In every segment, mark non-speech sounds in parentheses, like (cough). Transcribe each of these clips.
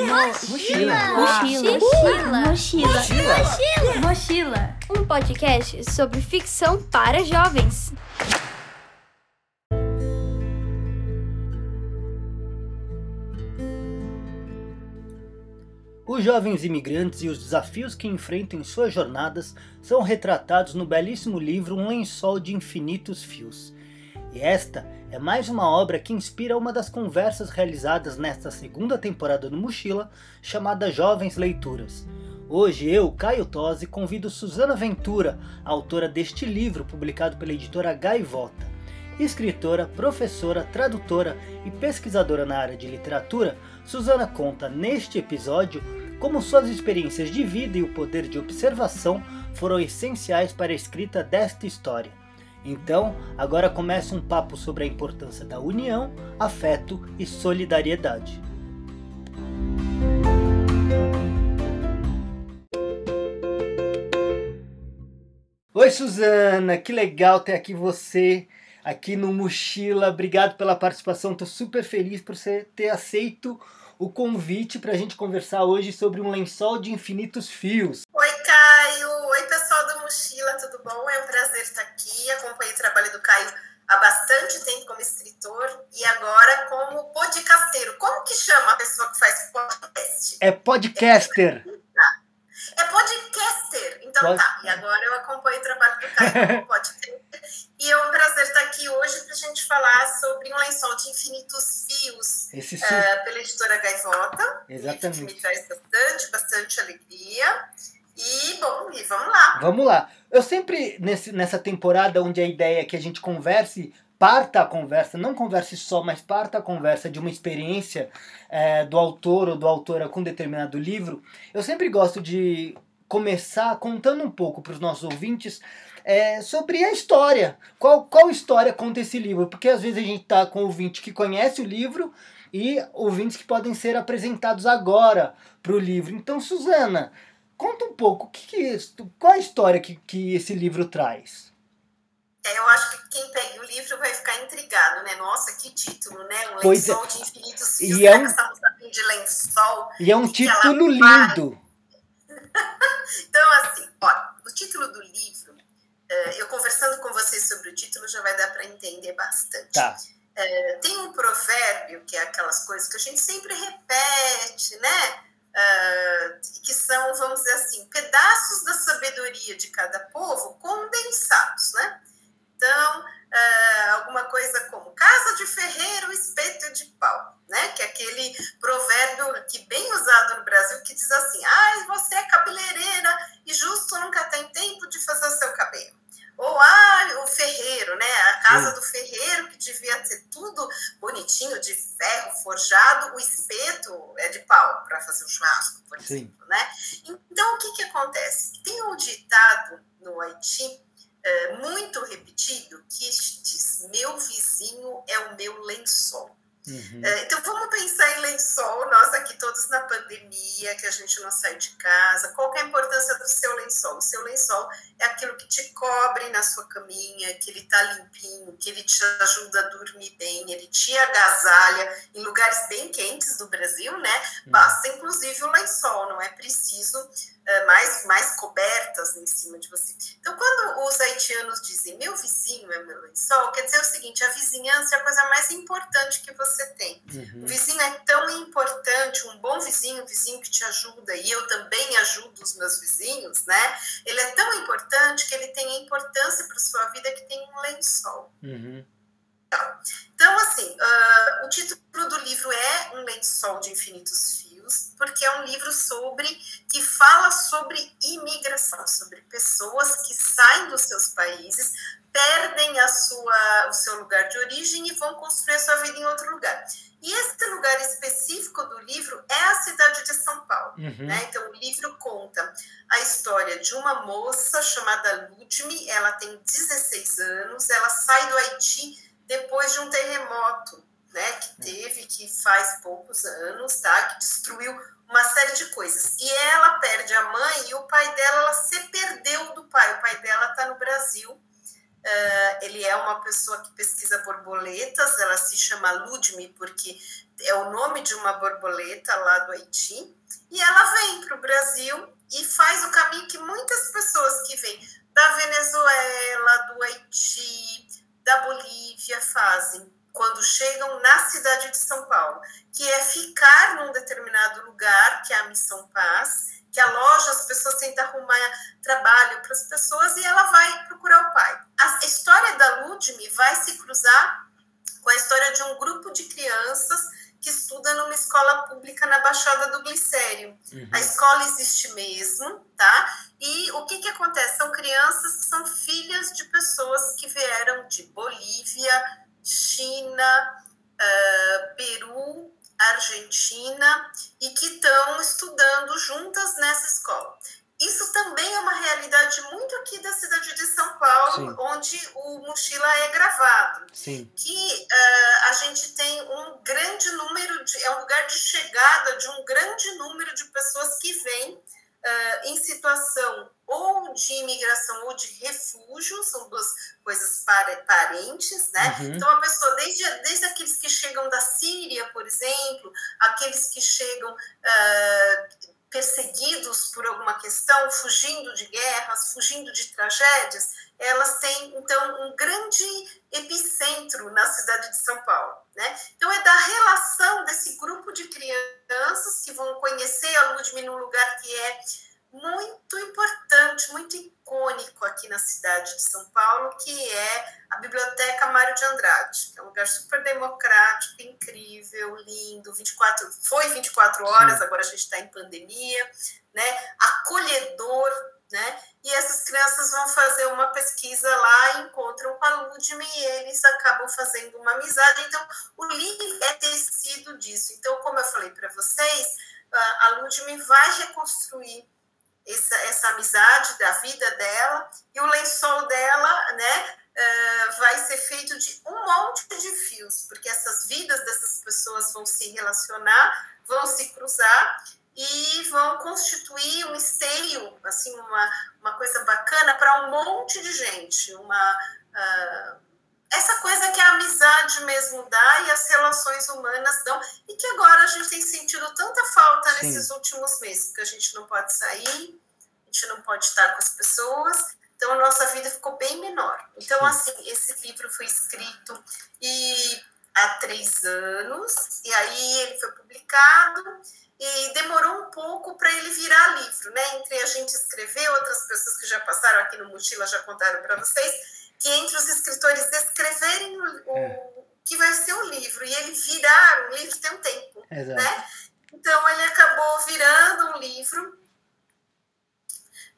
Mochila. Mochila. Mochila. Mochila. Mochila. Um podcast sobre ficção para jovens. Os jovens imigrantes e os desafios que enfrentam em suas jornadas são retratados no belíssimo livro Um Lençol de Infinitos Fios. E esta é mais uma obra que inspira uma das conversas realizadas nesta segunda temporada do Mochila, chamada Jovens Leituras. Hoje eu, Caio Tosi, convido Suzana Ventura, autora deste livro publicado pela editora Gaivota. Escritora, professora, tradutora e pesquisadora na área de literatura, Suzana conta neste episódio como suas experiências de vida e o poder de observação foram essenciais para a escrita desta história. Então, agora começa um papo sobre a importância da união, afeto e solidariedade. Oi, Suzana, que legal ter aqui você aqui no Mochila. Obrigado pela participação. Estou super feliz por você ter aceito o convite para a gente conversar hoje sobre um lençol de infinitos fios. Oi, Caio. Oi, pessoal Mochila, tudo bom? É um prazer estar aqui. Acompanhei o trabalho do Caio há bastante tempo como escritor e agora como podcasteiro. Como que chama a pessoa que faz podcast? É podcaster. É podcaster. Então tá. E agora eu acompanho o trabalho do Caio como (laughs) podcaster. E é um prazer estar aqui hoje para a gente falar sobre um lençol de infinitos fios Esse uh, pela editora Gaivota. Exatamente. Que me traz bastante, bastante alegria. E, bom, e vamos lá. Vamos lá. Eu sempre, nesse, nessa temporada onde a ideia é que a gente converse, parta a conversa, não converse só, mas parta a conversa de uma experiência é, do autor ou do autora com determinado livro, eu sempre gosto de começar contando um pouco para os nossos ouvintes é, sobre a história. Qual, qual história conta esse livro? Porque às vezes a gente está com ouvinte que conhece o livro e ouvintes que podem ser apresentados agora para o livro. Então, Suzana, conta um pouco, que que, qual a história que, que esse livro traz? É, eu acho que quem pega o livro vai ficar intrigado, né? Nossa, que título, né? Um pois lençol é. de infinitos fios, E é um- essa moça de lençol. E é um E título lindo. (laughs) Então, assim, ó, o título do livro, eu conversando com vocês sobre o título já vai dar para entender bastante. Tá. Tem um provérbio, que é aquelas coisas que a gente sempre repete, né? Ah, que são, vamos dizer assim, pedaços da sabedoria de cada povo condensados, né? Então, ah, alguma coisa como casa de ferreiro, espeto de pau, né? Que é aquele provérbio que bem usado no Brasil que diz assim: ai, você é cabeleireira e justo nunca tem tempo de fazer seu cabelo. Ou, ah, o ferreiro, né? A casa do ferreiro, que devia ter tudo bonitinho, de ferro forjado, o espeto é de pau para fazer o churrasco, por Sim. exemplo, né? Então, o que que acontece? Tem um ditado no Haiti, é, muito repetido, que diz, meu vizinho é o meu lençol. Uhum. É, então vamos pensar em lençol, nós aqui todos na pandemia, que a gente não sai de casa. Qual é a importância do seu lençol? O seu lençol é aquilo que te cobre na sua caminha, que ele tá limpinho, que ele te ajuda a dormir bem, ele te agasalha em lugares bem quentes do Brasil, né? Basta inclusive o lençol, não é preciso é, mais, mais cobertas em cima de você. Então, quando os haitianos dizem meu vizinho é meu lençol, quer dizer o seguinte: a vizinhança é a coisa mais importante que você tem. Uhum. O vizinho é tão importante, um bom vizinho, um vizinho que te ajuda, e eu também ajudo os meus vizinhos, né? Ele é tão importante que ele tem a importância para sua vida que tem um lençol. Uhum. Então, assim, ah, o título do livro é Um Lençol de Infinitos Porque é um livro sobre que fala sobre imigração, sobre pessoas que saem dos seus países, perdem a sua, o seu lugar de origem e vão construir a sua vida em outro lugar. E esse lugar específico do livro é a cidade de São Paulo. Uhum. Né? Então, o livro conta a história de uma moça chamada Ludmi, ela tem 16 anos, ela sai do Haiti depois de um terremoto, né, que teve, que faz poucos anos, tá, que destruiu uma série de coisas. E ela perde a mãe e o pai dela, ela se perdeu do pai. O pai dela está no Brasil. Uh, ele é uma pessoa que pesquisa borboletas, ela se chama Ludmi porque é o nome nome de uma borboleta lá do Haiti, e ela vem para o Brasil e faz o caminho que muitas pessoas que vêm da Venezuela, do Haiti, da Bolívia fazem quando chegam na cidade de São Paulo, que é ficar num determinado lugar, que é a Missão Paz, que a loja, as pessoas tentam arrumar trabalho para as pessoas e ela vai procurar o pai. A história da Ludme vai se cruzar com a história de um grupo de crianças que estuda numa escola pública na Baixada do Glicério. Uhum. A escola existe mesmo, tá? E o que que acontece? São crianças que são filhas de pessoas que vieram de Bolívia, China, uh, Peru, Argentina e que estão estudando juntas nessa escola. Isso também é uma realidade muito aqui da cidade de São Paulo, Sim. onde o Mochila é gravado. Sim. Que uh, a gente tem um grande número de. É um lugar de chegada de um grande número de pessoas que vêm uh, em situação ou de imigração ou de refúgio, são duas coisas parentes, né? Uhum. Então, a pessoa, desde, desde aqueles que chegam da Síria, por exemplo, aqueles que chegam uh, perseguidos por alguma questão, fugindo de guerras, fugindo de tragédias, elas têm, então, um grande epicentro na cidade de São Paulo. Né? Então, é da relação desse grupo de crianças que vão conhecer a Ludmilla num lugar que é muito importante, muito icônico aqui na cidade de São Paulo, que é a Biblioteca Mário de Andrade, que é um lugar super democrático, incrível, lindo, 24, foi 24 horas, agora a gente está em pandemia, né? acolhedor, né? E essas crianças vão fazer uma pesquisa lá, encontram com a Ludme e eles acabam fazendo uma amizade. Então, o livro é tecido disso. Então, como eu falei para vocês, a Ludme vai reconstruir essa, essa amizade da vida dela e o lençol dela, né, uh, vai ser feito de um monte de fios, porque essas vidas dessas pessoas vão se relacionar, vão se cruzar e vão constituir um esteio, assim, uma, uma coisa bacana para um monte de gente, uma uh, essa coisa que a amizade mesmo dá e as relações humanas dão, e que agora a gente tem sentido tanta falta Sim. nesses últimos meses, porque a gente não pode sair, a gente não pode estar com as pessoas, então a nossa vida ficou bem menor. Então, Sim. assim, esse livro foi escrito e há três anos, e aí ele foi publicado e demorou um pouco para ele virar livro, né? Entre a gente escrever, outras pessoas que já passaram aqui no Mochila já contaram para vocês, que entre os escritores escreverem o, é. o, que vai ser o livro e ele virar um livro tem um tempo, Exato. né? Então ele acabou virando um livro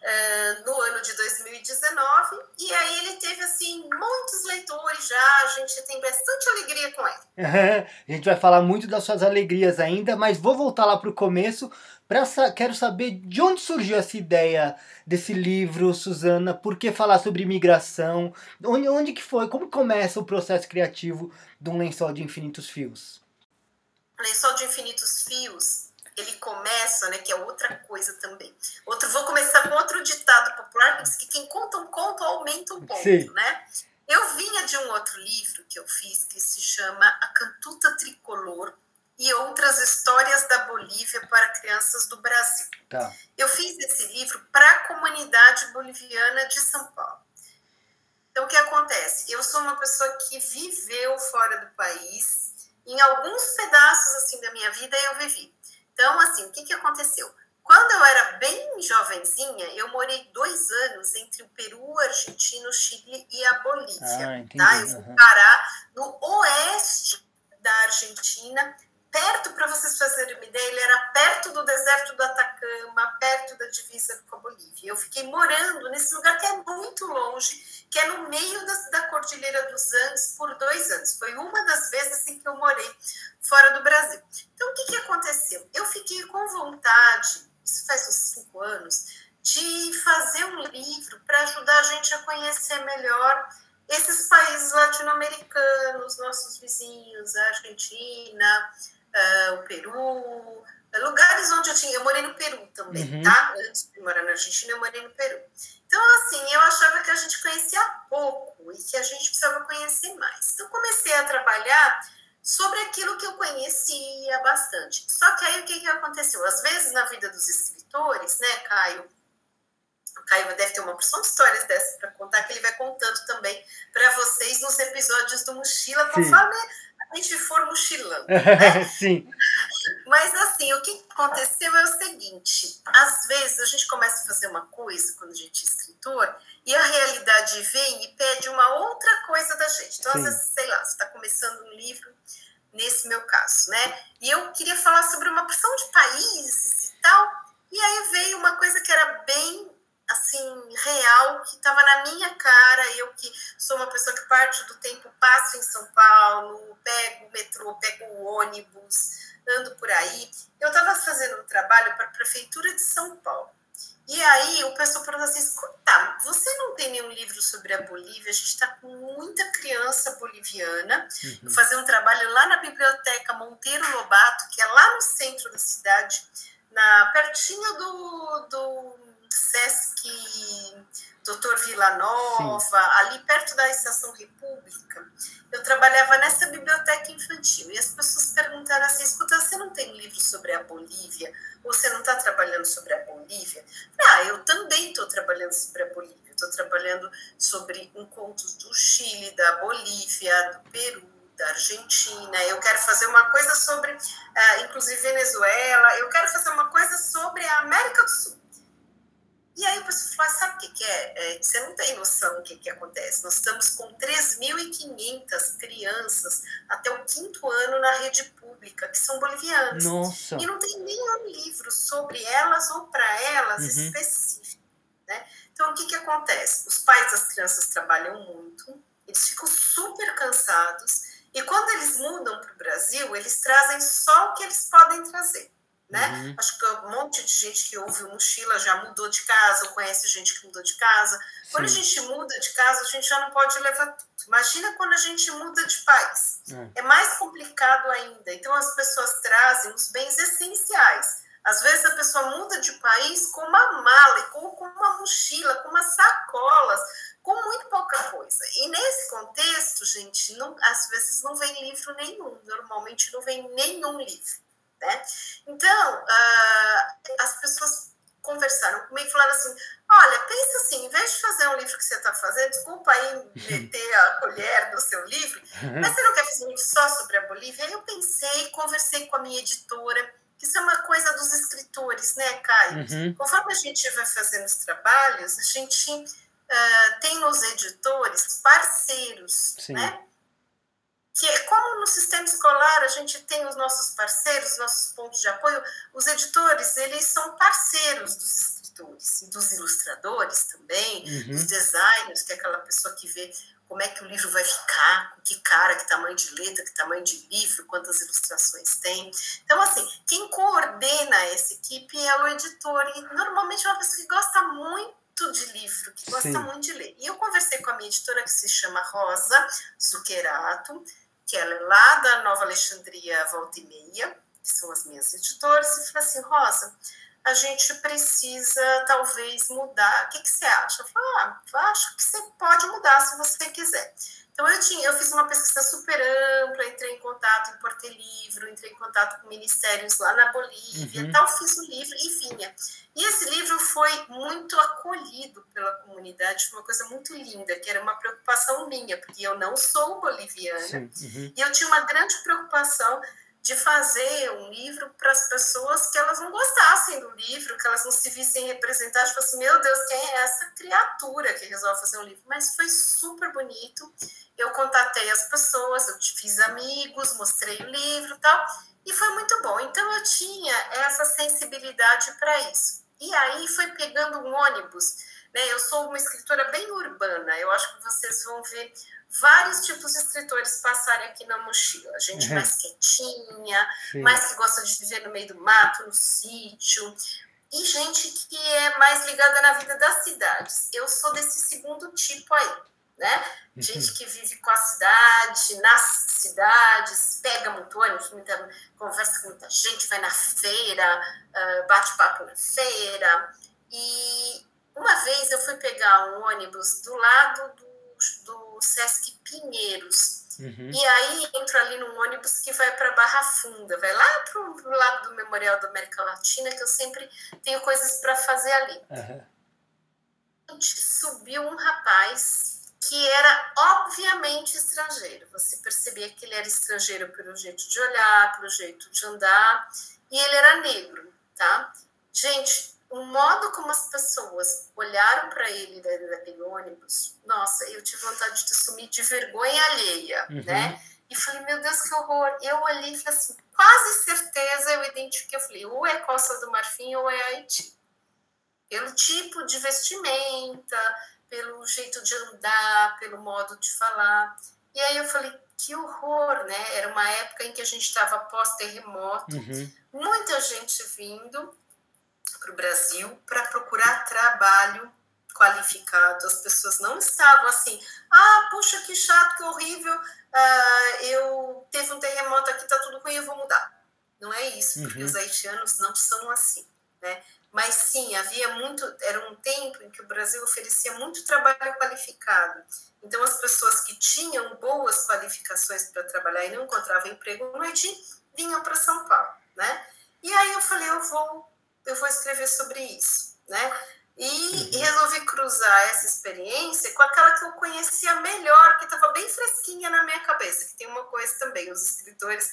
uh, no ano de 2019 e aí ele teve assim muitos leitores já, a gente tem bastante alegria com ele. a gente vai falar muito das suas alegrias ainda, mas vou voltar lá para o começo Pra, quero saber de onde surgiu essa ideia desse livro, Suzana, por que falar sobre imigração, onde, onde que foi, como começa o processo criativo de um lençol de infinitos fios? Lençol de infinitos fios, ele começa, né, que é outra coisa também. Outro, vou começar com outro ditado popular que diz que quem conta um conto aumenta um ponto, Sim. né? Eu vinha de um outro livro que eu fiz que se chama A Cantuta Tricolor, e outras histórias da Bolívia para crianças do Brasil. Tá. Eu fiz esse livro para a comunidade boliviana de São Paulo. Então, o que acontece? Eu sou uma pessoa que viveu fora do país. Em alguns pedaços assim da minha vida eu vivi. Então, assim, o que, que aconteceu? Quando eu era bem jovenzinha, eu morei dois anos entre o Peru, Argentina, o Chile e a Bolívia. Ah, tá? Eu fui parar no oeste da Argentina, perto, para vocês fazerem uma ideia, ele era perto do deserto do Atacama, perto da divisa com a Bolívia. Eu fiquei morando nesse lugar que é muito longe, que é no meio da, da Cordilheira dos Andes, por dois anos. Foi uma das vezes em que eu morei fora do Brasil. Então, o que, que aconteceu? Eu fiquei com vontade, isso faz uns cinco anos, de fazer um livro para ajudar a gente a conhecer melhor esses países latino-americanos, nossos vizinhos, a Argentina, uh, o Peru, lugares onde eu tinha. Eu morei no Peru também, uhum. tá? Antes de morar na Argentina, eu morei no Peru. Então, assim, eu achava que a gente conhecia pouco e que a gente precisava conhecer mais. Então, comecei a trabalhar sobre aquilo que eu conhecia bastante. Só que aí o que, que aconteceu? Às vezes na vida dos escritores, né, Caio? O Caio deve ter uma porção de histórias dessas para contar, que ele vai contando também para vocês nos episódios do Mochila, conforme a gente for mochilando. (laughs) Né? Sim. Mas assim, o que aconteceu é o seguinte: às vezes a gente começa a fazer uma coisa quando a gente é escritor e a realidade vem e pede uma outra coisa da gente. Então, Sim. às vezes, sei lá, você está começando um livro, nesse meu caso, né? E eu queria falar sobre uma porção de países e tal, e aí veio uma coisa que era bem assim, real, que estava na minha cara. Eu que sou uma pessoa que parte do tempo passo em São Paulo, pego o metrô, pego o ônibus, ando por aí. Eu estava fazendo um trabalho para a Prefeitura de São Paulo. E aí o pessoal perguntou assim: escuta, você não tem nenhum livro sobre a Bolívia? A gente está com muita criança boliviana. Uhum. fazer um trabalho lá na Biblioteca Monteiro Lobato, que é lá no centro da cidade, na pertinho do, do Sesc Doutor Vila Nova, Sim. ali perto da Estação República, eu trabalhava nessa biblioteca infantil. E as pessoas perguntaram assim: escuta, você não tem livro sobre a Bolívia? Ou você não está trabalhando sobre a Bolívia? Ah, eu também estou trabalhando sobre a Bolívia. Estou trabalhando sobre encontros do Chile, da Bolívia, do Peru, da Argentina. Eu quero fazer uma coisa sobre, uh, inclusive, Venezuela. Eu quero fazer uma coisa sobre a América do Sul. E aí o pessoal fala, sabe o que, que é? é? Você não tem noção do que, que acontece. Nós estamos com 3.500 crianças até o quinto ano na rede pública, que são bolivianas. Nossa. E não tem nenhum livro sobre elas ou para elas uhum. específico. Né? Então, o que, que acontece? Os pais das crianças trabalham muito, eles ficam super cansados, e quando eles mudam para o Brasil, eles trazem só o que eles podem trazer né? Uhum. Acho que um monte de gente que ouve o Mochila já mudou de casa, ou conhece gente que mudou de casa. Sim. Quando a gente muda de casa, a gente já não pode levar tudo. Imagina quando a gente muda de país. É. é mais complicado ainda. Então, as pessoas trazem os bens essenciais. Às vezes, a pessoa muda de país com uma mala, com, com uma mochila, com umas sacolas, com muito pouca coisa. E nesse contexto, gente, não, às vezes não vem livro nenhum. Normalmente não vem nenhum livro. Né? Então, uh, as pessoas conversaram comigo e falaram assim: olha, pensa assim, em vez de fazer um livro que você está fazendo, desculpa aí meter a colher no seu livro, mas você não quer fazer um livro só sobre a Bolívia? Aí eu pensei, conversei com a minha editora, que isso é uma coisa dos escritores, né, Caio? Uhum. Conforme a gente vai fazendo os trabalhos, a gente uh, tem nos editores parceiros, Sim. né? Que é como no sistema escolar a gente tem os nossos parceiros, nossos pontos de apoio, os editores, eles são parceiros dos escritores e dos ilustradores também, uhum. dos designers, que é aquela pessoa que vê como é que o livro vai ficar, que cara, que tamanho de letra, que tamanho de livro, quantas ilustrações tem. Então, assim, quem coordena essa equipe é o editor, e normalmente é uma pessoa que gosta muito de livro, que gosta Sim. muito de ler. E eu conversei com a minha editora, que se chama Rosa Zuccherato, que ela é lá da Nova Alexandria Volta e Meia, que são as minhas editoras, e falei assim, Rosa, a gente precisa talvez mudar. O que, que você acha? Eu falei, ah, acho que você pode mudar se você quiser. Então eu tinha, eu fiz uma pesquisa super ampla, entrei em contato em Porto Livro, entrei em contato com ministérios lá na Bolívia, uhum. tal, fiz o livro e vinha. E esse livro foi muito acolhido pela comunidade, foi uma coisa muito linda, que era uma preocupação minha, porque eu não sou boliviana, uhum. e eu tinha uma grande preocupação de fazer um livro para as pessoas que elas não gostassem do livro, que elas não se vissem representadas, tipo assim, meu Deus, quem é essa criatura que resolve fazer um livro? Mas foi super bonito. Eu contatei as pessoas, eu fiz amigos, mostrei o livro e tal, e foi muito bom. Então eu tinha essa sensibilidade para isso. E aí foi pegando um ônibus, né? Eu sou uma escritora bem urbana. Eu acho que vocês vão ver vários tipos de escritores passarem aqui na mochila. Gente uhum. mais quietinha, Sim. mais que gosta de viver no meio do mato, no sítio. E gente que é mais ligada na vida das cidades. Eu sou desse segundo tipo aí, né? Uhum. Gente que vive com a cidade, nas cidades, pega muito ônibus, muita, conversa com muita gente, vai na feira, uh, bate papo na feira. E uma vez eu fui pegar um ônibus do lado do, do Sesc Pinheiros. Uhum. E aí entro ali num ônibus que vai para Barra Funda, vai lá para o lado do Memorial da América Latina, que eu sempre tenho coisas para fazer ali. Uhum. Subiu um rapaz que era obviamente estrangeiro. Você percebia que ele era estrangeiro pelo jeito de olhar, pelo jeito de andar, e ele era negro, tá? Gente, o modo como as pessoas olharam para ele daquele ônibus, nossa, eu tive vontade de sumir de vergonha alheia, uhum. né? E falei, meu Deus, que horror. Eu olhei e falei assim, quase certeza eu identifiquei. Eu falei, ou é Costa do Marfim ou é Haiti. Pelo tipo de vestimenta, pelo jeito de andar, pelo modo de falar. E aí eu falei, que horror, né? Era uma época em que a gente estava pós-terremoto, uhum. muita gente vindo para o Brasil para procurar trabalho qualificado. As pessoas não estavam assim, ah, puxa, que chato, que horrível, uh, eu teve um terremoto aqui, tá tudo ruim, eu vou mudar. Não é isso, porque uhum. os haitianos não são assim, né? Mas sim, havia muito, era um tempo em que o Brasil oferecia muito trabalho qualificado. Então as pessoas que tinham boas qualificações para trabalhar e não encontravam emprego no Haiti vinham para São Paulo, né? E aí eu falei, eu vou eu vou escrever sobre isso, né? E, uhum. resolvi cruzar essa experiência com aquela que eu conhecia melhor, que estava bem fresquinha na minha cabeça, que tem uma coisa também, os escritores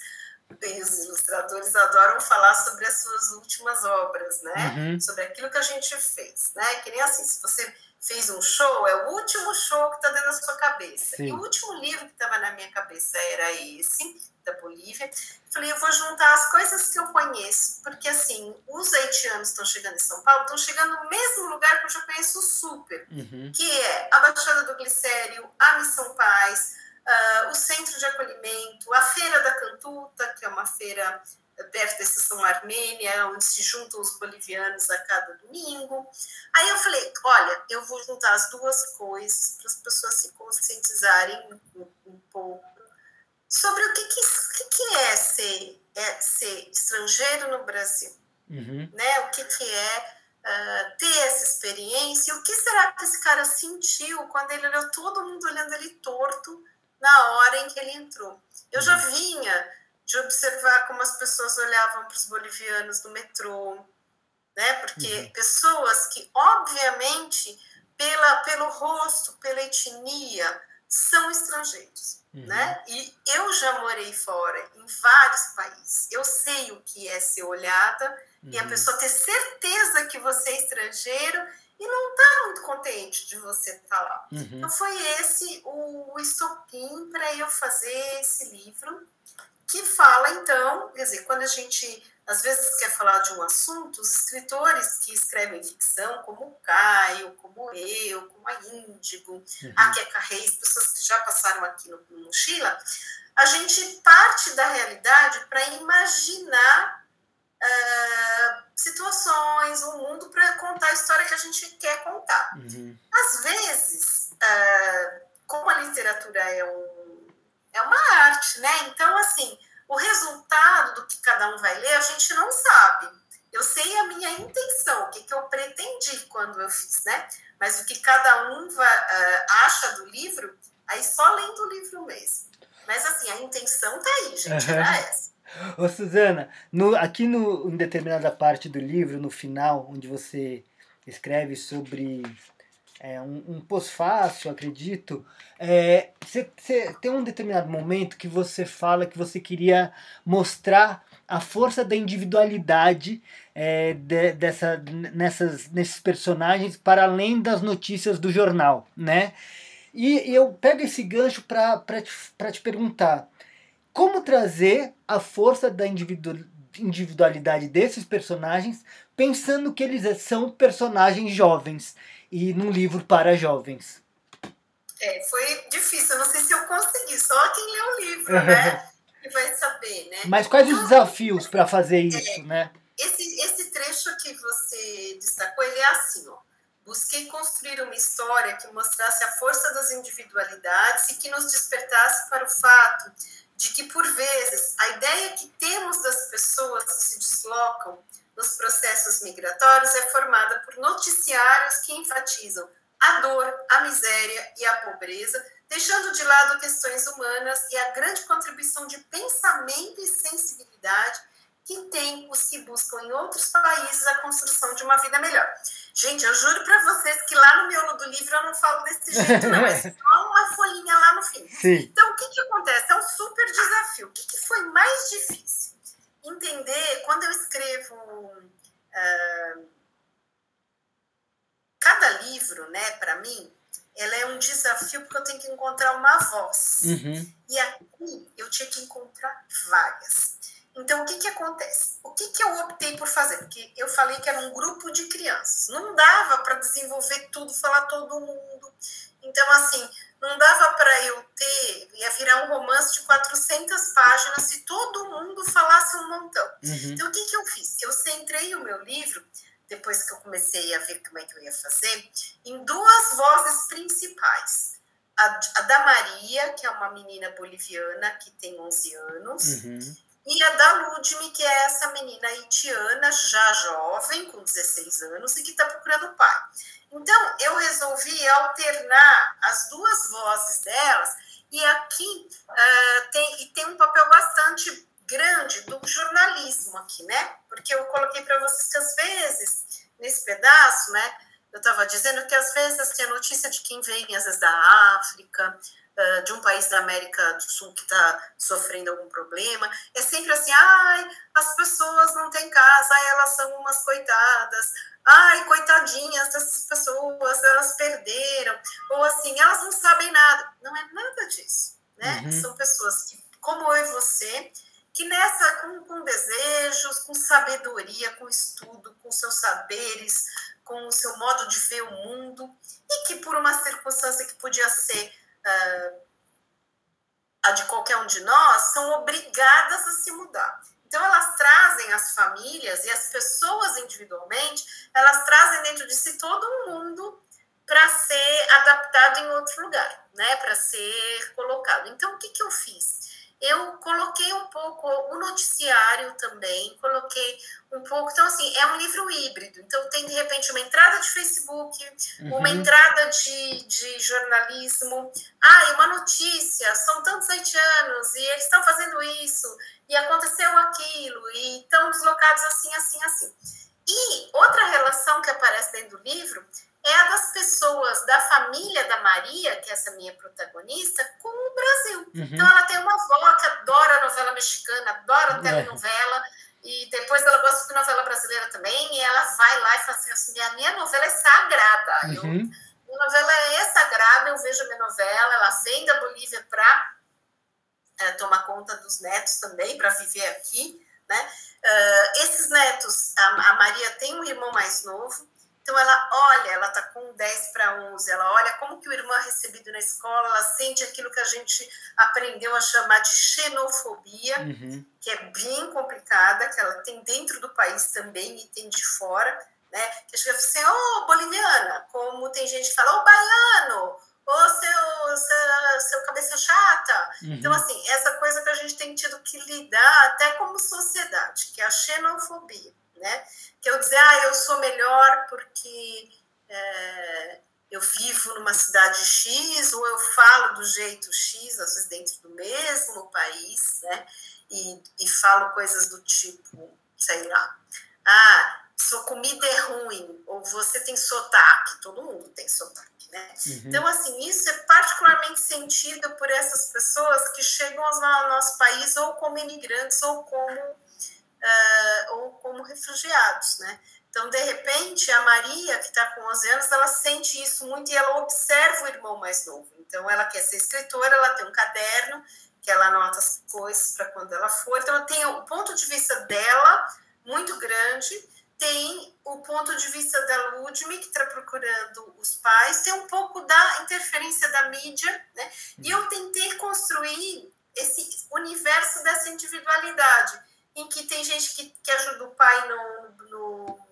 e os ilustradores adoram falar sobre as suas últimas obras, né? Uhum. Sobre aquilo que a gente fez, né? Que nem assim, se você fez um show, é o último show que está dentro da sua cabeça. Sim. E o último livro que estava na minha cabeça era esse, da Bolívia. Falei, eu vou juntar as coisas que eu conheço, porque assim, os haitianos estão chegando em São Paulo, estão chegando no mesmo lugar que eu já conheço super, uhum. que é a Baixada do Glicério, a Missão Paz, uh, o Centro de Acolhimento, a Feira da Cantuta, que é uma feira perto da estação Armênia, onde se juntam os bolivianos a cada domingo. Aí eu falei, olha, eu vou juntar as duas coisas para as pessoas se conscientizarem um, um pouco sobre o que, que, que, é, ser, é ser estrangeiro no Brasil, uhum. né? O que, que é uh, ter essa experiência e o que será que esse cara sentiu quando ele olhou todo mundo olhando ele torto na hora em que ele entrou. Eu já uhum. vinha de observar como as pessoas olhavam para os bolivianos no metrô, né? Porque uhum. pessoas que, obviamente, pela, pelo rosto, pela etnia, são estrangeiros, uhum. né? E eu já morei fora, em vários países. Eu sei o que é ser olhada uhum. e a uhum. pessoa ter certeza que você é estrangeiro e não está muito contente de você estar tá lá. Uhum. Então foi esse o, o estopim para eu fazer esse livro que fala então, quer dizer, quando a gente às vezes quer falar de um assunto, os escritores que escrevem ficção, como o Caio, como eu, como a Índigo, uhum. a Keka Reis, pessoas que já passaram aqui no, no Mochila, a gente parte da realidade para imaginar uh, situações, o um mundo para contar a história que a gente quer contar. Uhum. Às vezes, uh, como a literatura é um é uma arte, né? Então, assim, o resultado do que cada um vai ler, a gente não sabe. Eu sei a minha intenção, o que, que eu pretendi quando eu fiz, né? Mas o que cada um vai, uh, acha do livro, aí só lendo o livro mesmo. Mas assim, a intenção tá aí, gente, uhum. era essa. Ô Suzana, no, aqui no, em determinada parte do livro, no final, onde você escreve sobre é, um, um pós-fácil, acredito, você é, tem um determinado momento que você fala que você queria mostrar a força da individualidade é, de, dessa, nessas, nesses personagens para além das notícias do jornal, né? E eu pego esse gancho para te, te perguntar como trazer a força da individualidade desses personagens pensando que eles são personagens jovens e num livro para jovens? É, foi difícil. Eu não sei se eu consegui. Só quem lê o livro, né? (laughs) que vai saber, né? Mas quais os desafios para fazer isso, é, né? Esse, esse trecho que você destacou, ele é assim, ó. Busquei construir uma história que mostrasse a força das individualidades e que nos despertasse para o fato de que, por vezes, a ideia que temos das pessoas que se deslocam nos processos migratórios é formada por noticiários que enfatizam a dor, a miséria e a pobreza deixando de lado questões humanas e a grande contribuição de pensamento e sensibilidade que tem os que buscam em outros países a construção de uma vida melhor. Gente, eu juro para vocês que lá no miolo do livro eu não falo desse jeito, não. É (laughs) só uma folhinha lá no fim. Sim. Então, o que, que acontece? É um super desafio. O que, que foi mais difícil? Entender, quando eu escrevo. Uh, cada livro, né, para mim, ela é um desafio porque eu tenho que encontrar uma voz. Uhum. E aqui eu tinha que encontrar várias. Então, o que, que acontece? O que, que eu optei por fazer? Porque eu falei que era um grupo de crianças. Não dava para desenvolver tudo, falar todo mundo. Então, assim, não dava para eu ter, ia virar um romance de 400 páginas se todo mundo falasse um montão. Uhum. Então, o que, que eu fiz? Eu centrei o meu livro, depois que eu comecei a ver como é que eu ia fazer, em duas vozes principais. A, a da Maria, que é uma menina boliviana que tem 11 anos, Uhum. e a da Ludme, que é essa menina haitiana, já jovem, com 16 anos, e que está procurando pai. Então, eu resolvi alternar as duas vozes delas, e aqui uh, tem, e tem um papel bastante grande do jornalismo aqui, né? Porque eu coloquei para vocês que às vezes, nesse pedaço, né? Eu estava dizendo que às vezes tem a notícia de quem vem, às vezes da África, de um país da América do Sul que está sofrendo algum problema. É sempre assim, ai, as pessoas não têm casa, elas são umas coitadas, ai, coitadinhas dessas pessoas, elas perderam, ou assim, elas não sabem nada. Não é nada disso, né? Uhum. São pessoas que, como eu e você, que nessa, com, com desejos, com sabedoria, com estudo, com seus saberes, com o seu modo de ver o mundo, e que por uma circunstância que podia ser uh, a de qualquer um de nós, são obrigadas a se mudar. Então, elas trazem as famílias e as pessoas individualmente, elas trazem dentro de si todo um mundo para ser adaptado em outro lugar, né? Para ser colocado. Então, o que, que eu fiz? Eu coloquei um pouco o noticiário também, coloquei um pouco. Então, assim, é um livro híbrido. Então, tem de repente uma entrada de Facebook, Uhum. uma entrada de, de jornalismo. Ah, e uma notícia: são tantos haitianos e eles estão fazendo isso, e aconteceu aquilo, e estão deslocados assim, assim, assim. E outra relação que aparece dentro do livro é a das pessoas da família da Maria, que é essa minha protagonista, com o Brasil. Uhum. Então ela tem uma avó que adora novela mexicana, adora telenovela, e depois ela gosta de novela brasileira também, e ela vai lá e fala assim, a minha novela é sagrada. Eu, Uhum. minha novela é sagrada, eu vejo a minha novela, ela vem da Bolívia para é, tomar conta dos netos também, para viver aqui, né? Uh, esses netos, a, a Maria tem um irmão mais novo, então ela olha, ela tá com 10 para 11, ela olha como que o irmão é recebido na escola, ela sente aquilo que a gente aprendeu a chamar de xenofobia, Uhum. que é bem complicada, que ela tem dentro do país também e tem de fora, né? Que chega assim, ô boliviana, como tem gente que fala, ô baiano, ô seu, seu, seu cabeça chata. Uhum. Então, assim, essa coisa que a gente tem tido que lidar até como sociedade, que é a xenofobia, né? Que eu dizer, ah, eu sou melhor porque é, eu vivo numa cidade X, ou eu falo do jeito X, às vezes dentro do mesmo país, né? E, e falo coisas do tipo, sei lá, ah, sua comida é ruim, ou você tem sotaque, todo mundo tem sotaque, né? Uhum. Então, assim, isso é particularmente sentido por essas pessoas que chegam ao nosso país ou como imigrantes ou como, uh, ou como refugiados, né? Então, de repente, a Maria, que está com 11 anos, ela sente isso muito e ela observa o irmão mais novo. Então, ela quer ser escritora, ela tem um caderno que ela anota as coisas para quando ela for. Então, ela tem o ponto de vista dela muito grande, tem o ponto de vista da Ludme, que está procurando os pais, tem um pouco da interferência da mídia, né? E eu tentei construir esse universo dessa individualidade, em que tem gente que, que ajuda o pai no, no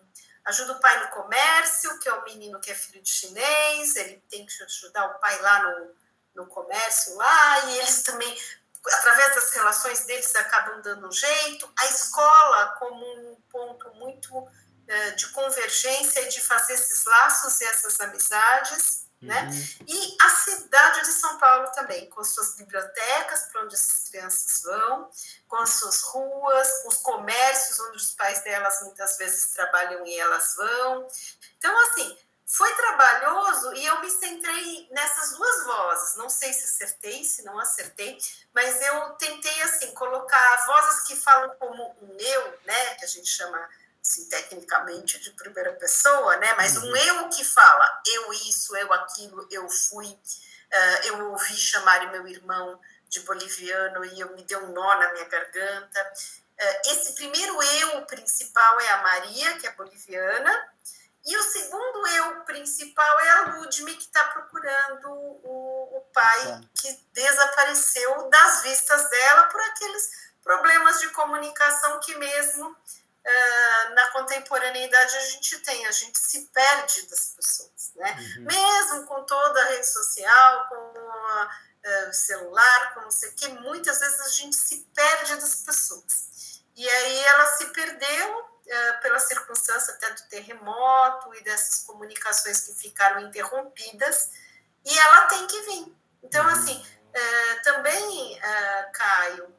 ajuda o pai no comércio, que é o menino que é filho de chinês, ele tem que ajudar o pai lá no, no comércio lá, e eles também, através das relações deles, acabam dando jeito. A escola como um ponto muito uh, de convergência e de fazer esses laços e essas amizades. Né? E as cidade de São Paulo também, com suas bibliotecas, para onde as crianças vão, com as suas ruas, os comércios onde os pais delas muitas vezes trabalham e elas vão. Então, assim, foi trabalhoso e eu me centrei nessas duas vozes. Não sei se acertei, se não acertei, mas eu tentei assim colocar vozes que falam como um eu, né, que a gente chama assim, tecnicamente de primeira pessoa, né, mas um uhum. eu que fala eu isso, eu aquilo, eu fui, uh, eu ouvi chamar meu irmão de boliviano e eu me deu um nó na minha garganta. Uh, esse primeiro eu principal é a Maria, que é boliviana, e o segundo eu principal é a Ludme, que está procurando o, o pai que desapareceu das vistas dela por aqueles problemas de comunicação que mesmo uh, na contemporaneidade a gente tem, a gente se perde das pessoas, né? Uhum. Mesmo com toda a rede social, com o uh, celular, com não sei o que, muitas vezes a gente se perde das pessoas. E aí ela se perdeu eh, pela circunstância até do terremoto e dessas comunicações que ficaram interrompidas, e ela tem que vir. Então, uhum. assim, uh, também, uh, Caio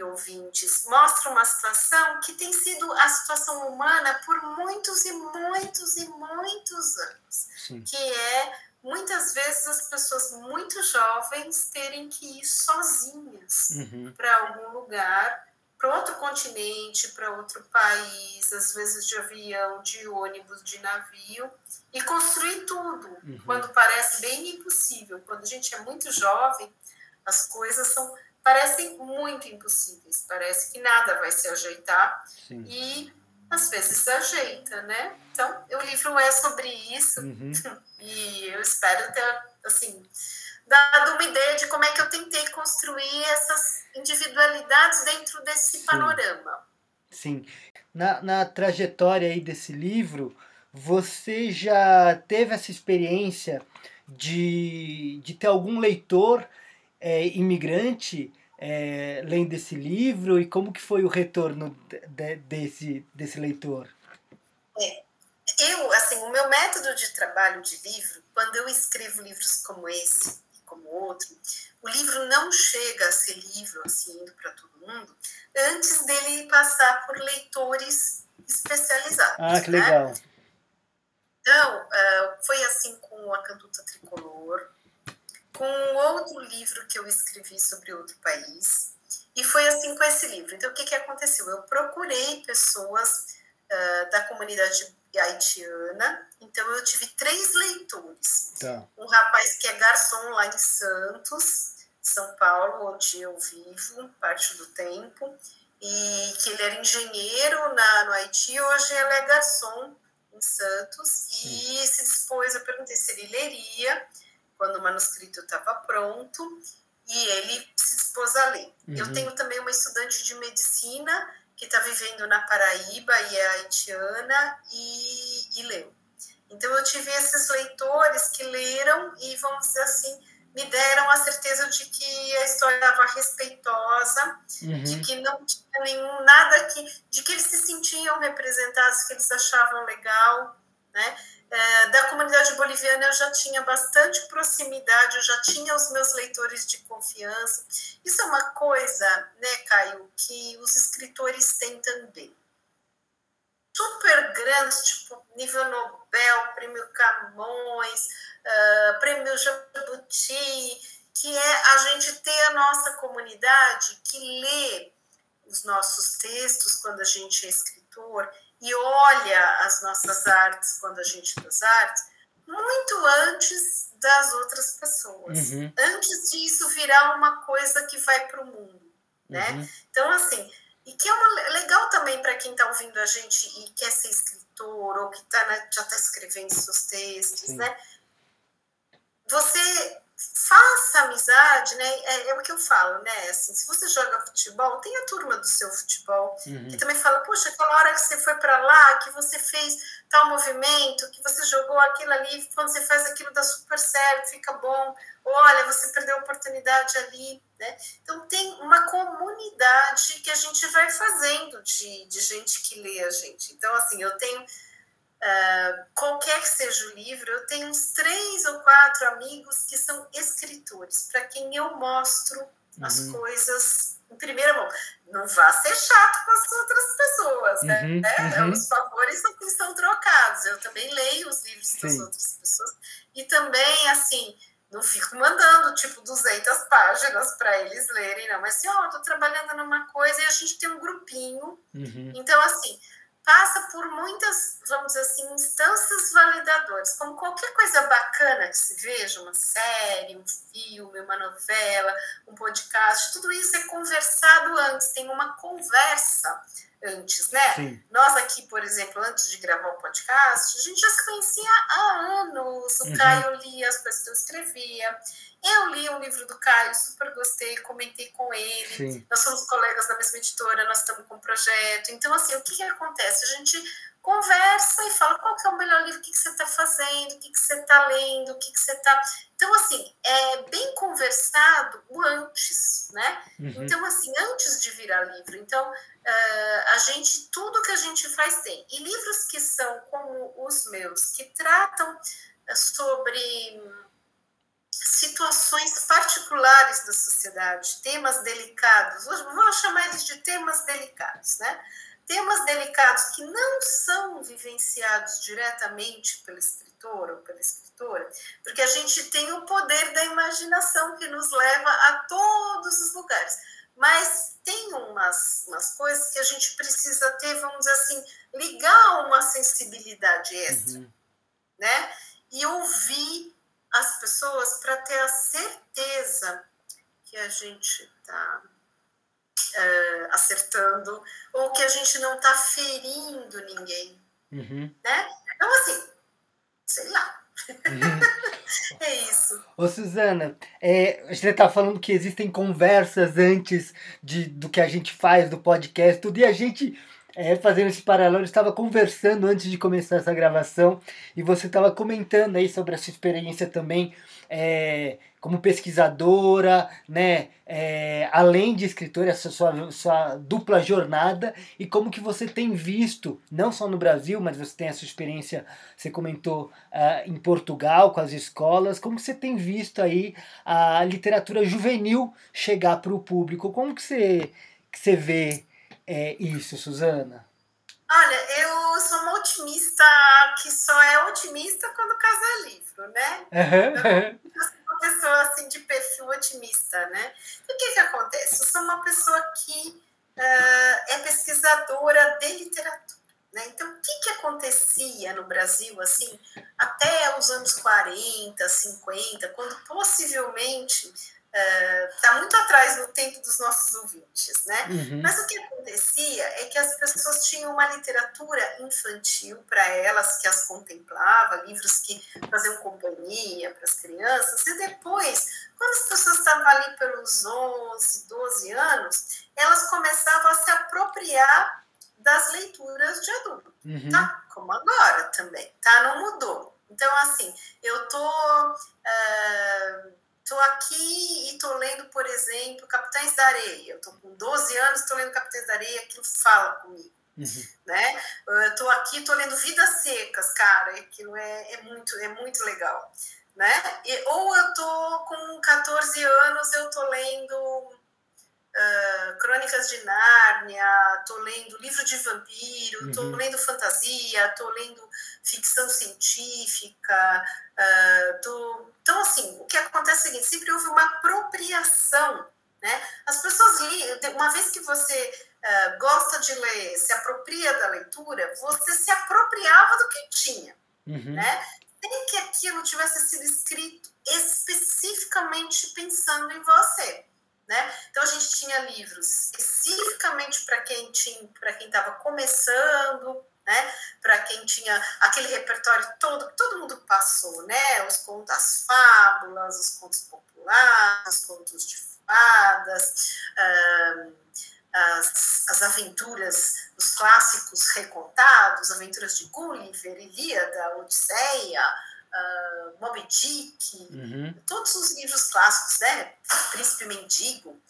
e ouvintes, mostra uma situação que tem sido a situação humana por muitos e muitos e muitos anos, Sim. que é muitas vezes as pessoas muito jovens terem que ir sozinhas uhum. para algum lugar para outro continente, para outro país, às vezes de avião, de ônibus, de navio, e construir tudo, uhum. quando parece bem impossível. Quando a gente é muito jovem, as coisas são parecem muito impossíveis, parece que nada vai se ajeitar Sim. e às vezes se ajeita, né? Então, o livro é sobre isso uhum. (laughs) e eu espero ter, assim, dado uma ideia de como é que eu tentei construir essas individualidades dentro desse Sim. panorama. Sim. Na, na trajetória aí desse livro, você já teve essa experiência de, de ter algum leitor é, imigrante é, lendo esse livro e como que foi o retorno de, desse, desse leitor? É, eu, assim, o meu método de trabalho de livro, quando eu escrevo livros como esse, como outro, o livro não chega a ser livro, assim, indo para todo mundo, antes dele passar por leitores especializados. Ah, que legal. Né? Então, uh, foi assim com a Canduta Tricolor, com outro livro que eu escrevi sobre outro país, e foi assim com esse livro. Então, o que, que aconteceu? Eu procurei pessoas uh, da comunidade haitiana. Então eu tive três leitores. Tá. Um rapaz que é garçom lá em Santos, São Paulo, onde eu vivo parte do tempo, e que ele era engenheiro na, no Haiti, hoje ele é garçom em Santos, e se dispôs, eu perguntei se ele leria, quando o manuscrito estava pronto, e ele se dispôs a ler. Uhum. Eu tenho também uma estudante de medicina que está vivendo na Paraíba e é haitiana e, e leu. Então eu tive esses leitores que leram e, vamos dizer assim, me deram a certeza de que a história estava respeitosa, uhum. de que não tinha nenhum nada que, de que eles se sentiam representados, que eles achavam legal, né? É, da comunidade boliviana eu já tinha bastante proximidade, eu já tinha os meus leitores de confiança. Isso é uma coisa, né, Caio, que os escritores têm também. Super grandes, tipo nível Nobel, prêmio Camões, uh, prêmio Jabuti, que é a gente ter a nossa comunidade que lê os nossos textos quando a gente é escritor e olha as nossas artes quando a gente faz arte muito antes das outras pessoas, uhum. antes disso virar uma coisa que vai para o mundo, né? Uhum. Então assim, e que é uma, legal também para quem está ouvindo a gente e quer ser escritor ou que tá, né, já está escrevendo seus textos, Sim. né? Você faça amizade, né? É, é, o que eu falo, né? Assim, se você joga futebol, tem a turma do seu futebol uhum. que também fala, poxa, aquela hora que você foi para lá, que você fez tal movimento, que você jogou aquilo ali, quando você faz aquilo dá super certo, fica bom. Olha, você perdeu a oportunidade ali, né? Então tem uma comunidade que a gente vai fazendo de, de gente que lê a gente. Então, assim, eu tenho Uh, qualquer que seja o livro, eu tenho uns três ou quatro amigos que são escritores, para quem eu mostro uhum. as coisas em primeira mão. Não vá ser chato com as outras pessoas, né? Uhum, é, uhum. Os favores são, são trocados. Eu também leio os livros Sim. das outras pessoas. E também, assim, não fico mandando, tipo, 200 páginas para eles lerem, não. Mas assim, ó, oh, tô trabalhando numa coisa e a gente tem um grupinho. Uhum. Então, assim, passa por muitas, vamos dizer assim, instâncias validadoras, como qualquer coisa bacana que se veja, uma série, um filme, uma novela, um podcast, tudo isso é conversado antes, tem uma conversa antes, né? Sim. Nós aqui, por exemplo, antes de gravar o podcast, a gente já se conhecia há anos. O uhum. Caio lia as coisas que eu escrevia. Eu li um livro do Caio, super gostei, comentei com ele. Sim. Nós somos colegas da mesma editora, nós estamos com um projeto. Então, assim, o que, que acontece? A gente conversa e fala qual que é o melhor livro, o que, que você está fazendo, o que, que você está lendo, o que, que você está. Então, assim, é bem conversado o antes, né? Uhum. Então, assim, antes de virar livro. Então, uh, a gente, tudo que a gente faz tem. E livros que são como os meus, que tratam sobre situações particulares da sociedade, temas delicados, vou chamar eles de temas delicados, né? Temas delicados que não são vivenciados diretamente pelo escritor ou pela escritora, porque a gente tem o poder da imaginação que nos leva a todos os lugares. Mas tem umas, umas coisas que a gente precisa ter, vamos dizer assim, ligar uma sensibilidade extra, uhum. né? E ouvir as pessoas para ter a certeza que a gente está uh, acertando, ou que a gente não está ferindo ninguém. Uhum. Né? Então, assim, sei lá. Uhum. (laughs) é isso. Ô, Suzana, é, a gente está falando que existem conversas antes de, do que a gente faz, do podcast, tudo, e a gente é, fazendo esse paralelo, estava conversando antes de começar essa gravação e você estava comentando aí sobre a sua experiência também é, como pesquisadora, né, é, além de escritora, essa sua, sua dupla jornada e como que você tem visto, não só no Brasil, mas você tem essa experiência, você comentou uh, em Portugal com as escolas, como que você tem visto aí a literatura juvenil chegar para o público, como que você, que você vê é isso, Suzana? Olha, eu sou uma otimista que só é otimista quando casa livro, né? Uhum. Eu uma pessoa assim de perfil otimista, né? E o que, que acontece? Eu sou uma pessoa que uh, é pesquisadora de literatura. Né? Então, o que, que acontecia no Brasil, assim, até os anos 40, 50, quando possivelmente está uh, muito atrás no tempo dos nossos ouvintes, né? Uhum. Mas o que acontecia é que as pessoas tinham uma literatura infantil para elas que as contemplava, livros que faziam companhia para as crianças, e depois, quando as pessoas estavam ali pelos 11, 12 anos, elas começavam a se apropriar das leituras de adulto, uhum. tá? Como agora também, tá? Não mudou. Então, assim, eu tô. Uh, Estou aqui e estou lendo, por exemplo, Capitães da Areia. Estou com 12 anos, estou lendo Capitães da Areia, aquilo fala comigo. Uhum. Né? Estou aqui, estou lendo Vidas Secas, cara, aquilo é, é, muito, é muito legal. Né? E, ou eu estou com 14 anos, eu estou lendo Uh, Crônicas de Nárnia, estou lendo livro de vampiro, estou uhum. lendo fantasia, estou lendo ficção científica. Uh, tô... Então, assim, o que acontece é o seguinte: sempre houve uma apropriação. Né? As pessoas, uma vez que você uh, gosta de ler, se apropria da leitura, você se apropriava do que tinha. Uhum. Né? Sem que aquilo tivesse sido escrito especificamente pensando em você. Né? Então a gente tinha livros especificamente para quem tinha, para quem estava começando, né? Para quem tinha aquele repertório todo todo mundo passou, né? Os contos, as fábulas, os contos populares, os contos de fadas, as, as aventuras, os clássicos recontados, aventuras de Gulliver, Ilíada, Odisseia, uh, Moby Dick, uhum. todos os livros clássicos, né? Príncipe Mendigo,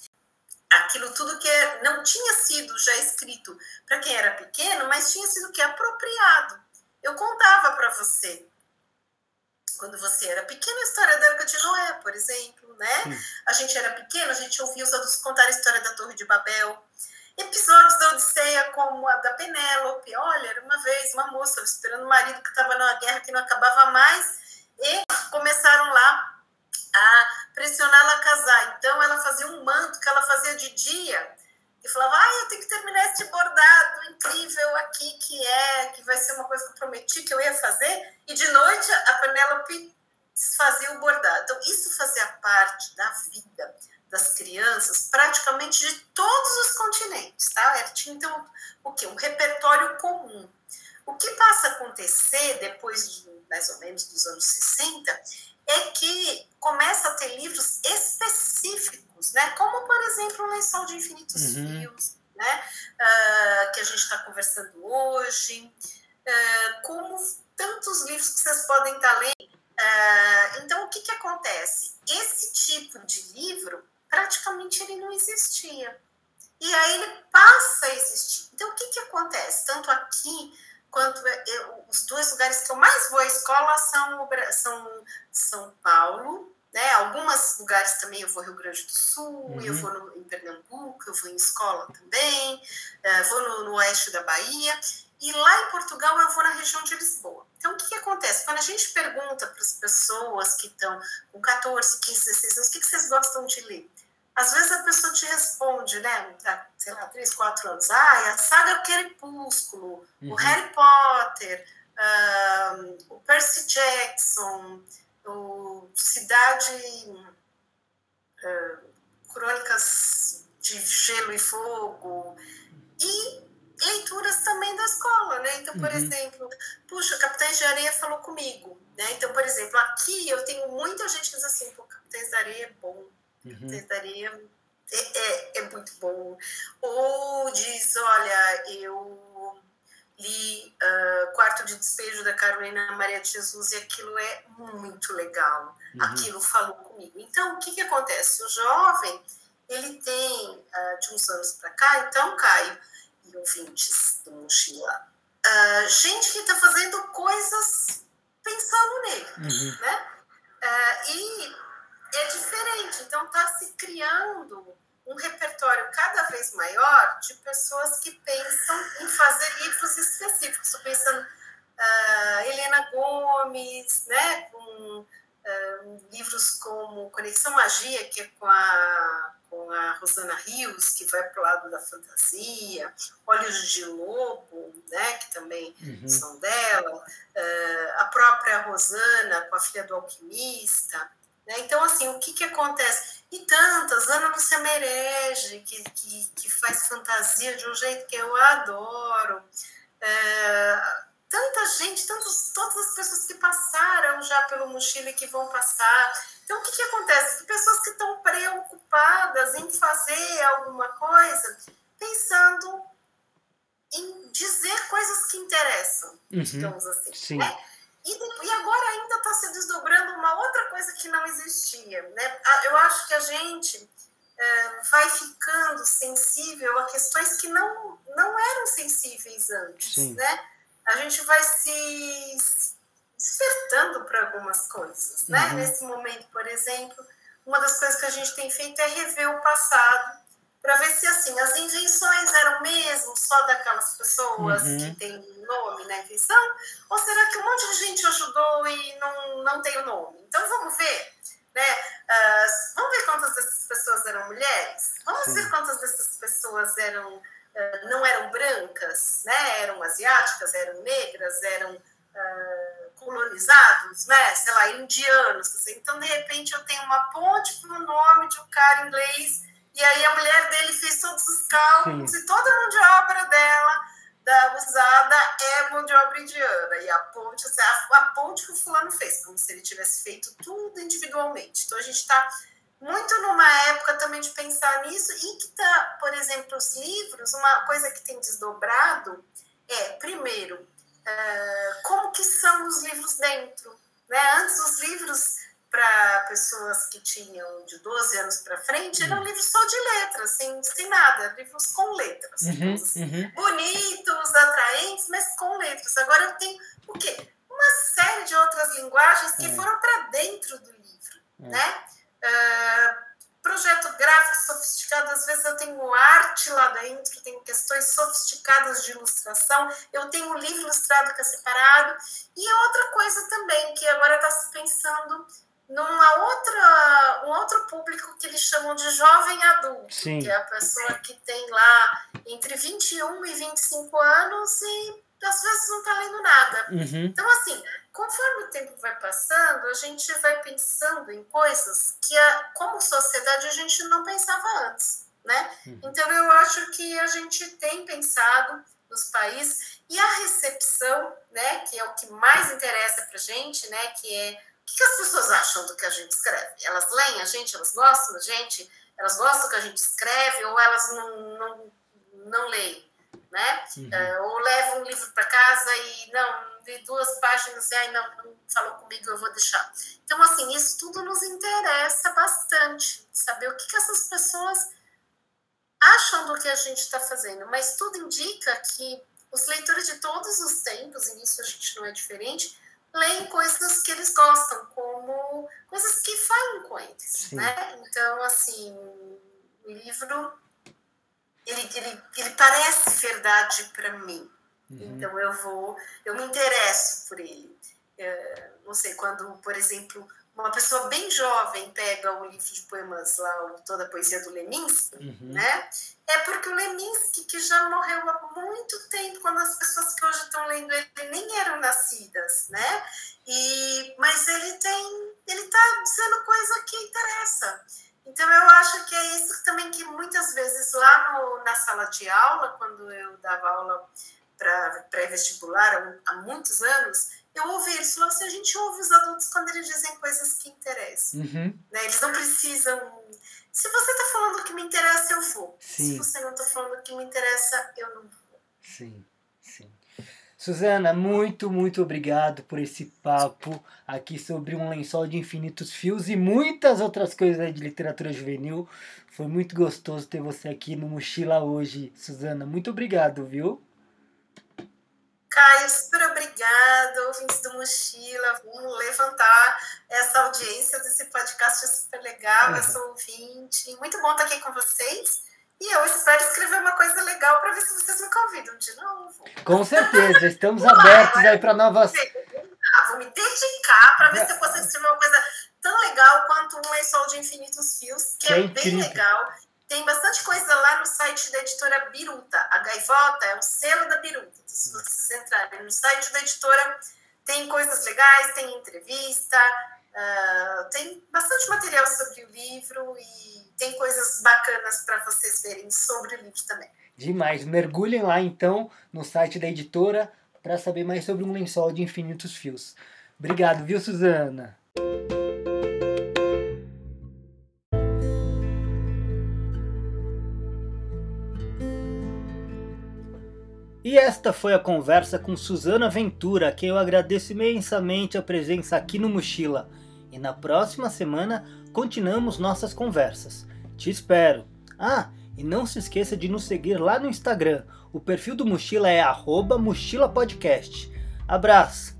aquilo tudo que é, não tinha sido já escrito para quem era pequeno, mas tinha sido que apropriado. Eu contava para você quando você era pequena, a história da Arca de Noé, por exemplo, né? A gente era pequena, a gente ouvia os adultos contar a história da Torre de Babel. Episódios da Odisseia, como a da Penélope. Uma vez uma moça esperando o marido que estava numa guerra que não acabava mais e começaram lá a pressioná-la a casar. Então, ela fazia um manto que ela fazia de dia e falava: Ah, eu tenho que terminar este bordado incrível aqui, que é, que vai ser uma coisa que eu prometi que eu ia fazer. E de noite a Penélope fazia o bordado. Então, isso fazia parte da vida das crianças praticamente de todos os continentes, tá? Era, tinha então o que? Um repertório comum. O que passa a acontecer depois de mais ou menos dos anos 60 é que começa a ter livros específicos, né? Como, por exemplo, o Lençol de Infinitos uhum. Fios, né? Uh, que a gente está conversando hoje, uh, como tantos livros que vocês podem estar tá lendo. Uh, então, o que, que acontece? Esse tipo de livro, praticamente ele não existia. E aí ele passa a existir. Então, o que, que acontece? Tanto aqui quanto eu, os dois lugares que eu mais vou à escola são, são São Paulo, né? Alguns lugares também eu vou Rio Grande do Sul, uhum. eu vou no, em Pernambuco, eu vou em escola também, uh, vou no, no, oeste da Bahia e lá em Portugal eu vou na região de Lisboa. Então o que, que acontece? Quando a gente pergunta para as pessoas que estão com 14, 15, 16 anos, o que, que vocês gostam de ler? Às vezes a pessoa te responde, né? Sei lá, 3, 4 anos. Ah, a saga Crepúsculo, uhum. o Harry Potter, um, o Percy Jackson, o Cidade. Uh, Crônicas de Gelo e Fogo. E leituras também da escola, né? Então, por uhum. exemplo, puxa, Capitães de Areia falou comigo, né? Então, por exemplo, aqui eu tenho muita gente que diz assim, pô, Capitães de Areia é bom Uhum. Tentaria. É, é, é, muito bom. Ou diz: olha, eu li uh, Quarto de Despejo da Carolina Maria de Jesus e aquilo é muito legal. Uhum. Aquilo falou comigo. Então, o que, que acontece? O jovem, ele tem, uh, de uns anos para cá, então, Caio e ouvintes do Mochila, uh, gente que está fazendo coisas pensando nele, uhum. né? e é diferente. Então, está se criando um repertório cada vez maior de pessoas que pensam em fazer livros específicos. Estou pensando uh, Helena Gomes, né, com uh, livros como Conexão Magia, que é com a, com a Rosana Rios, que vai para o lado da fantasia, Olhos de Lobo, né, que também uhum. são dela, uh, a própria Rosana com a filha do alquimista. Né? Então, assim, o que, que acontece? E tantas, Ana Lúcia Merege, que, que, que faz fantasia de um jeito que eu adoro. É, tanta gente, tantos, todas as pessoas que passaram já pelo mochila e que vão passar. Então, o que, que acontece? Pessoas que estão preocupadas em fazer alguma coisa, pensando em dizer coisas que interessam, uhum, digamos assim. Sim. Né? E, e agora ainda está se desdobrando uma outra coisa que não existia. Né? Eu acho que a gente é, vai ficando sensível a questões que não, não eram sensíveis antes. Né? A gente vai se despertando para algumas coisas. Né? Uhum. Nesse momento, por exemplo, uma das coisas que a gente tem feito é rever o passado para ver se assim as invenções eram mesmo só daquelas pessoas uhum. que têm nome na invenção, ou será que um monte de gente ajudou e não, não tem o nome? Então vamos ver, né? Uh, vamos ver quantas dessas pessoas eram mulheres? Vamos Sim. ver quantas dessas pessoas eram uh, não eram brancas, né? Eram asiáticas, eram negras, eram uh, colonizados, né? Sei lá, indianos. Então de repente eu tenho uma ponte para o nome de um cara inglês e aí a mulher dele fez todos os cálculos Sim. e toda a mão de obra dela da usada é mão de obra indiana. E a ponte, assim, a, a ponte que o fulano fez, como se ele tivesse feito tudo individualmente. Então a gente está muito numa época também de pensar nisso e que tá, por exemplo, os livros, uma coisa que tem desdobrado é, primeiro, uh, como que são os livros dentro. Né? Antes os livros para pessoas que tinham de 12 anos para frente, eram livros só de letras, sem, sem nada, livros com letras. Uhum, assim. uhum. Bonitos, atraentes, mas com letras. Agora eu tenho o quê? Uma linguagens que É. foram para dentro do livro, É. né? Ah, projeto gráfico sofisticado, às vezes eu tenho arte lá dentro, tenho questões sofisticadas de ilustração, eu tenho um livro ilustrado que é separado, e outra coisa também, que agora está se pensando numa outra, um outro público que eles chamam de jovem adulto, Sim. que é a pessoa que tem lá entre 21 e 25 anos e às vezes não está lendo nada. Uhum. Então, assim, conforme o tempo vai passando, a gente vai pensando em coisas que, a, como sociedade, a gente não pensava antes, né? Uhum. Então, eu acho que a gente tem pensado nos países e a recepção, né, que é o que mais interessa pra gente, né, que é o que, as pessoas acham do que a gente escreve? Elas leem a gente, elas gostam da gente, elas gostam do que a gente escreve ou elas não, não, não leem, né? Uhum. É, ou leva um livro para casa e não, li duas páginas e ai, não, não falou comigo, eu vou deixar. Então, assim, isso tudo nos interessa bastante, saber o que, que essas pessoas acham do que a gente está fazendo. Mas tudo indica que os leitores de todos os tempos, e nisso a gente não é diferente, leem coisas que eles gostam, como coisas que falam com eles, Sim. né? Então, assim, o livro ele, ele, ele parece verdade para mim. Uhum. Então eu vou, eu me interesso por ele. É, não sei, quando, por exemplo, uma pessoa bem jovem pega o livro de poemas lá, Toda a Poesia do Leminski, Uhum. né? É porque o Leminski, que já morreu há muito tempo, quando as pessoas que hoje estão lendo ele nem eram nascidas, né? E, mas ele tem, ele está dizendo coisa que interessa. Então eu acho que é isso também que muitas vezes lá no, na sala de aula, quando eu dava aula para pré-vestibular há, há muitos anos, eu ouvi eles falando assim, a gente ouve os adultos quando eles dizem coisas que interessam. Uhum. Né? Eles não precisam. Se você está falando o que me interessa, eu vou. Sim. Se você não está falando o que me interessa, eu não vou. Sim, sim. Suzana, muito, muito obrigado por esse papo aqui sobre um lençol de infinitos fios e muitas outras coisas de literatura juvenil. Foi muito gostoso ter você aqui no Mochila hoje, Suzana. Muito obrigado, viu? Caio, super obrigada, ouvintes do Mochila. Vamos levantar essa audiência desse podcast é super legal. Eu sou ouvinte. Muito bom estar aqui com vocês. E eu espero escrever uma coisa legal para ver se vocês me convidam de novo. Com certeza, (laughs) estamos abertos aí para novas. Vou me dedicar para ver se eu consigo escrever uma coisa tão legal quanto um lençol de infinitos fios, que, Que é, é bem incrível. legal. Tem bastante coisa lá no site da editora Biruta. A Gaivota é um selo da Biruta. Então, se vocês entrarem no site da editora, tem coisas legais, tem entrevista, ah, tem bastante material sobre o livro e tem coisas bacanas para vocês verem sobre o livro também. Demais. Mergulhem lá então no site da editora para saber mais sobre um lençol de infinitos fios. Obrigado, viu, Suzana? E esta foi a conversa com Suzana Ventura, a quem eu agradeço imensamente a presença aqui no Mochila. E na próxima semana continuamos nossas conversas. Te espero. Ah, e não se esqueça de nos seguir lá no Instagram. O perfil do Mochila é mochilapodcast. Abraço!